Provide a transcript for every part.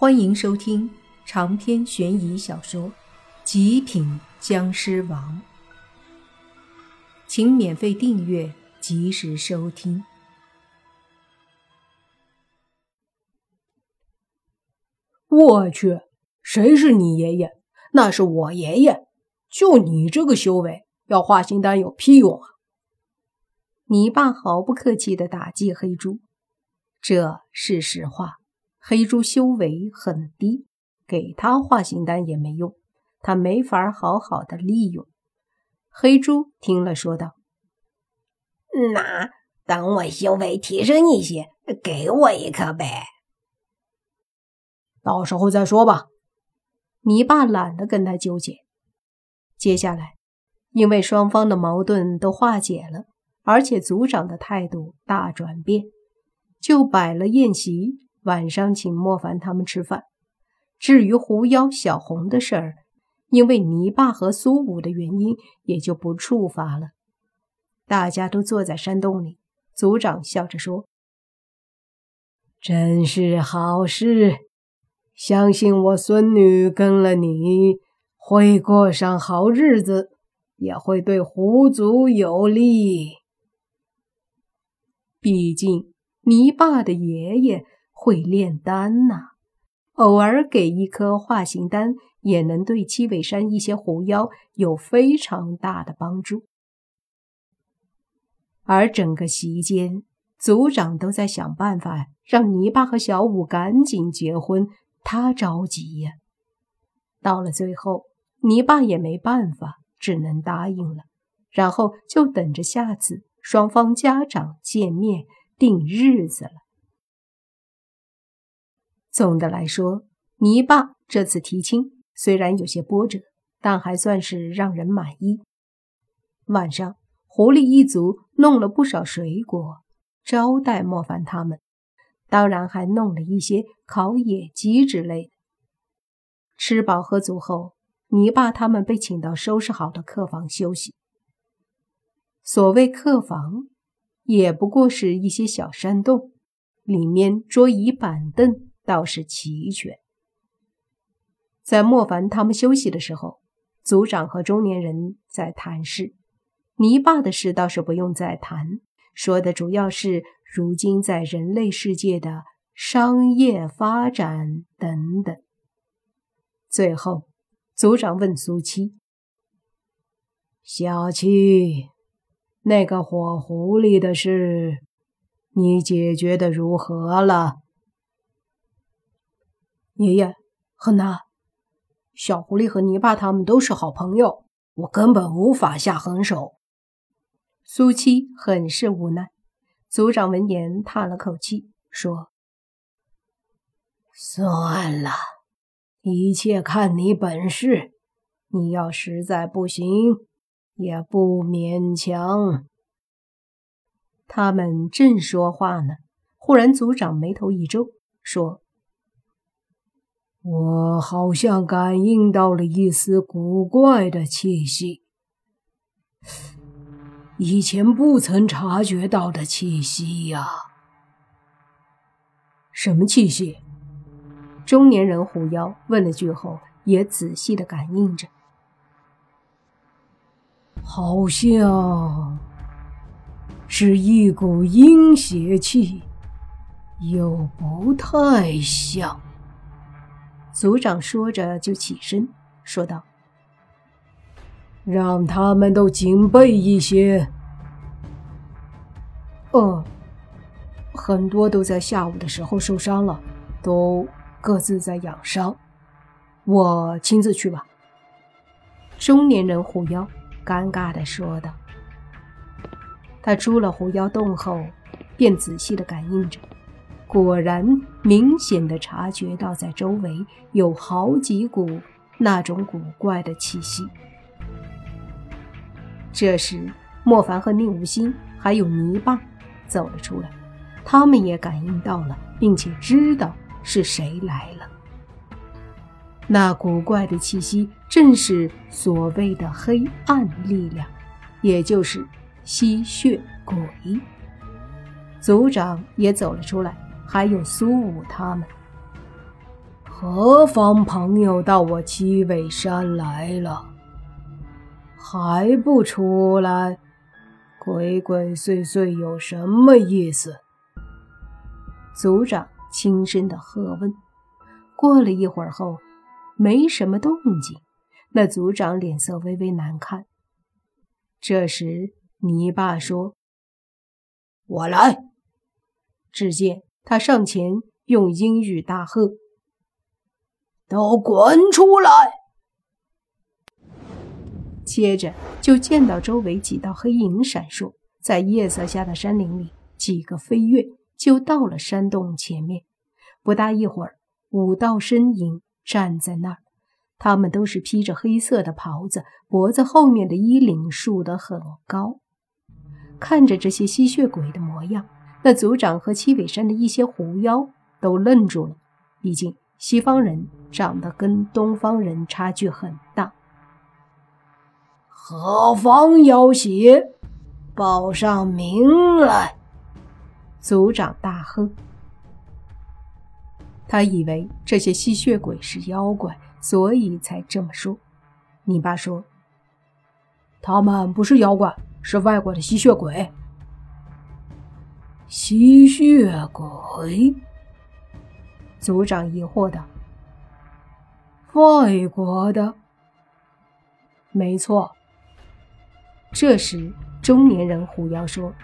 欢迎收听长篇悬疑小说《极品僵尸王》，请免费订阅，及时收听。我去，谁是你爷爷？那是我爷爷。就你这个修为，要化形丹有屁用啊！你爸毫不客气的打击黑猪，这是实话。黑猪修为很低，给他化形丹也没用，他没法好好的利用。黑猪听了说道：“那等我修为提升一些，给我一颗呗。到时候再说吧。”你爸懒得跟他纠结。接下来，因为双方的矛盾都化解了，而且族长的态度大转变，就摆了宴席。晚上请莫凡他们吃饭。至于狐妖小红的事儿，因为泥巴和苏武的原因，也就不处罚了。大家都坐在山洞里，族长笑着说：“真是好事，相信我孙女跟了你，会过上好日子，也会对狐族有利。毕竟泥巴的爷爷。”会炼丹呐，偶尔给一颗化形丹，也能对七尾山一些狐妖有非常大的帮助。而整个席间，族长都在想办法让泥巴和小五赶紧结婚，他着急呀。到了最后，泥巴也没办法，只能答应了，然后就等着下次双方家长见面定日子了。总的来说，泥巴这次提亲虽然有些波折，但还算是让人满意。晚上，狐狸一族弄了不少水果招待莫凡他们，当然还弄了一些烤野鸡之类的。吃饱喝足后，泥巴他们被请到收拾好的客房休息。所谓客房，也不过是一些小山洞，里面桌椅板凳。倒是齐全。在莫凡他们休息的时候，族长和中年人在谈事。泥巴的事倒是不用再谈，说的主要是如今在人类世界的商业发展等等。最后，族长问苏七：“小七，那个火狐狸的事，你解决的如何了？”爷爷，很难。小狐狸和泥巴他们都是好朋友，我根本无法下狠手。苏七很是无奈。族长闻言叹了口气，说：“算了，一切看你本事。你要实在不行，也不勉强。”他们正说话呢，忽然族长眉头一皱，说。我好像感应到了一丝古怪的气息，以前不曾察觉到的气息呀！什么气息？中年人狐妖问了句后，也仔细的感应着，好像是一股阴邪气，又不太像。族长说着，就起身说道：“让他们都警备一些。”“呃，很多都在下午的时候受伤了，都各自在养伤。我亲自去吧。”中年人狐妖尴尬的说道。他出了狐妖洞后，便仔细的感应着。果然，明显的察觉到在周围有好几股那种古怪的气息。这时，莫凡和宁无心还有泥巴走了出来，他们也感应到了，并且知道是谁来了。那古怪的气息正是所谓的黑暗力量，也就是吸血鬼。族长也走了出来。还有苏武他们，何方朋友到我七尾山来了，还不出来？鬼鬼祟祟有什么意思？族长轻声的喝问。过了一会儿后，没什么动静。那族长脸色微微难看。这时，泥巴说：“我来。”只见他上前用英语大喝。都滚出来！接着就见到周围几道黑影闪烁，在夜色下的山林里，几个飞跃就到了山洞前面。不大一会儿，五道身影站在那儿，他们都是披着黑色的袍子，脖子后面的衣领竖得很高。看着这些吸血鬼的模样，那族长和七尾山的一些狐妖都愣住了，毕竟。西方人长得跟东方人差距很大。何方妖邪，报上名来！族长大喝。他以为这些吸血鬼是妖怪，所以才这么说。你爸说，他们不是妖怪，是外国的吸血鬼。吸血鬼。族长疑惑道：“外国的，没错。”这时，中年人狐妖说：“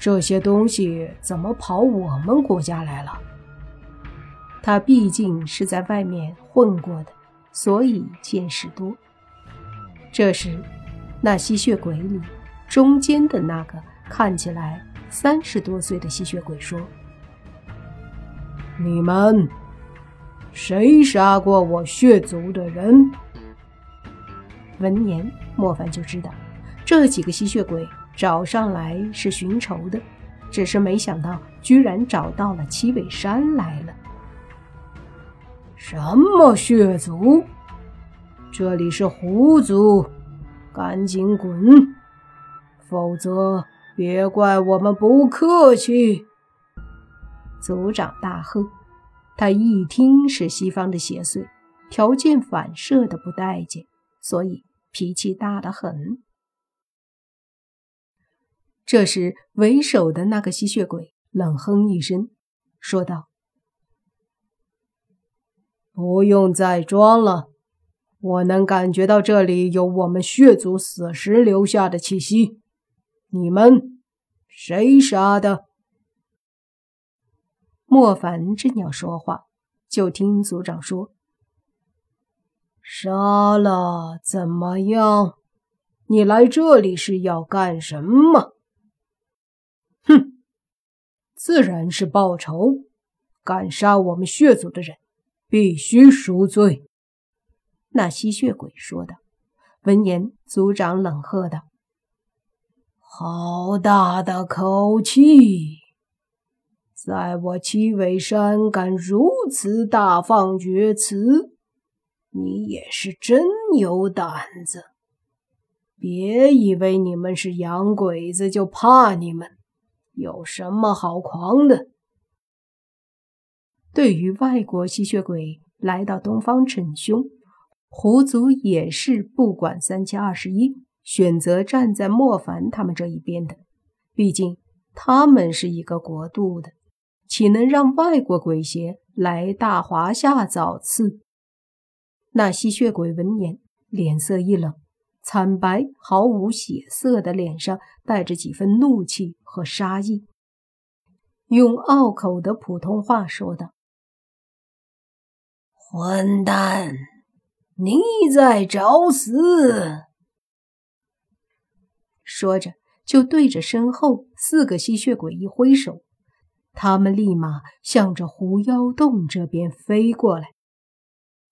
这些东西怎么跑我们国家来了？”他毕竟是在外面混过的，所以见识多。这时，那吸血鬼里中间的那个看起来三十多岁的吸血鬼说。你们谁杀过我血族的人？闻言，莫凡就知道这几个吸血鬼找上来是寻仇的，只是没想到居然找到了七尾山来了。什么血族？这里是狐族，赶紧滚，否则别怪我们不客气。族长大喝，他一听是西方的邪祟，条件反射的不待见，所以脾气大得很。这时，为首的那个吸血鬼冷哼一声，说道：“不用再装了，我能感觉到这里有我们血族死时留下的气息。你们谁杀的？”莫凡正要说话，就听族长说：“杀了怎么样？你来这里是要干什么？”“哼，自然是报仇。敢杀我们血族的人，必须赎罪。”那吸血鬼说道。闻言，族长冷喝道：“好大的口气！”在我七尾山敢如此大放厥词，你也是真有胆子！别以为你们是洋鬼子就怕你们，有什么好狂的？对于外国吸血鬼来到东方逞凶，狐族也是不管三七二十一，选择站在莫凡他们这一边的。毕竟他们是一个国度的。岂能让外国鬼邪来大华夏造次？那吸血鬼闻言，脸色一冷，惨白毫无血色的脸上带着几分怒气和杀意，用拗口的普通话说道：“混蛋，你在找死！”说着，就对着身后四个吸血鬼一挥手。他们立马向着狐妖洞这边飞过来，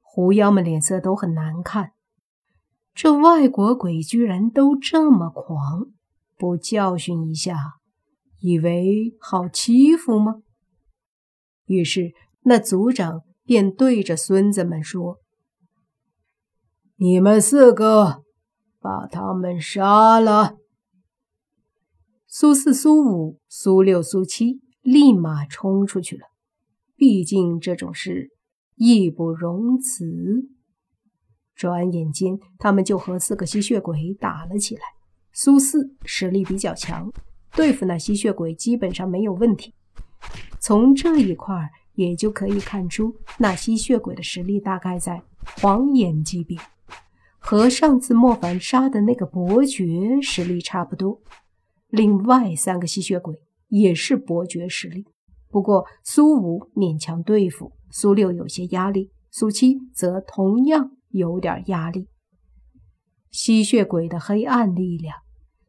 狐妖们脸色都很难看。这外国鬼居然都这么狂，不教训一下，以为好欺负吗？于是那族长便对着孙子们说：“你们四个把他们杀了。”苏四、苏五、苏六、苏七。立马冲出去了。毕竟这种事义不容辞。转眼间，他们就和四个吸血鬼打了起来。苏四实力比较强，对付那吸血鬼基本上没有问题。从这一块也就可以看出，那吸血鬼的实力大概在黄眼级别，和上次莫凡杀的那个伯爵实力差不多。另外三个吸血鬼也是伯爵实力，不过苏五勉强对付，苏六有些压力，苏七则同样。有点压力。吸血鬼的黑暗力量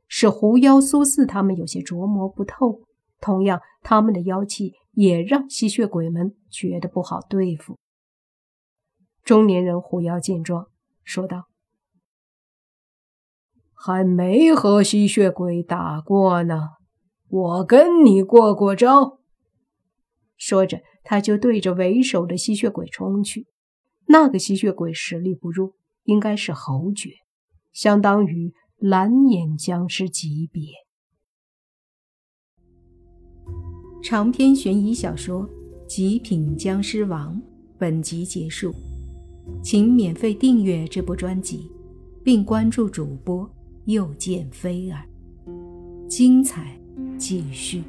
使狐妖苏四他们有些琢磨不透，同样，他们的妖气也让吸血鬼们觉得不好对付。中年人狐妖见状说道：“还没和吸血鬼打过呢，我跟你过过招。”说着，他就对着为首的吸血鬼冲去。那个吸血鬼实力不弱，应该是侯爵，相当于蓝眼僵尸级别。长篇悬疑小说《极品僵尸王》本集结束，请免费订阅这部专辑，并关注主播又见菲儿，精彩继续。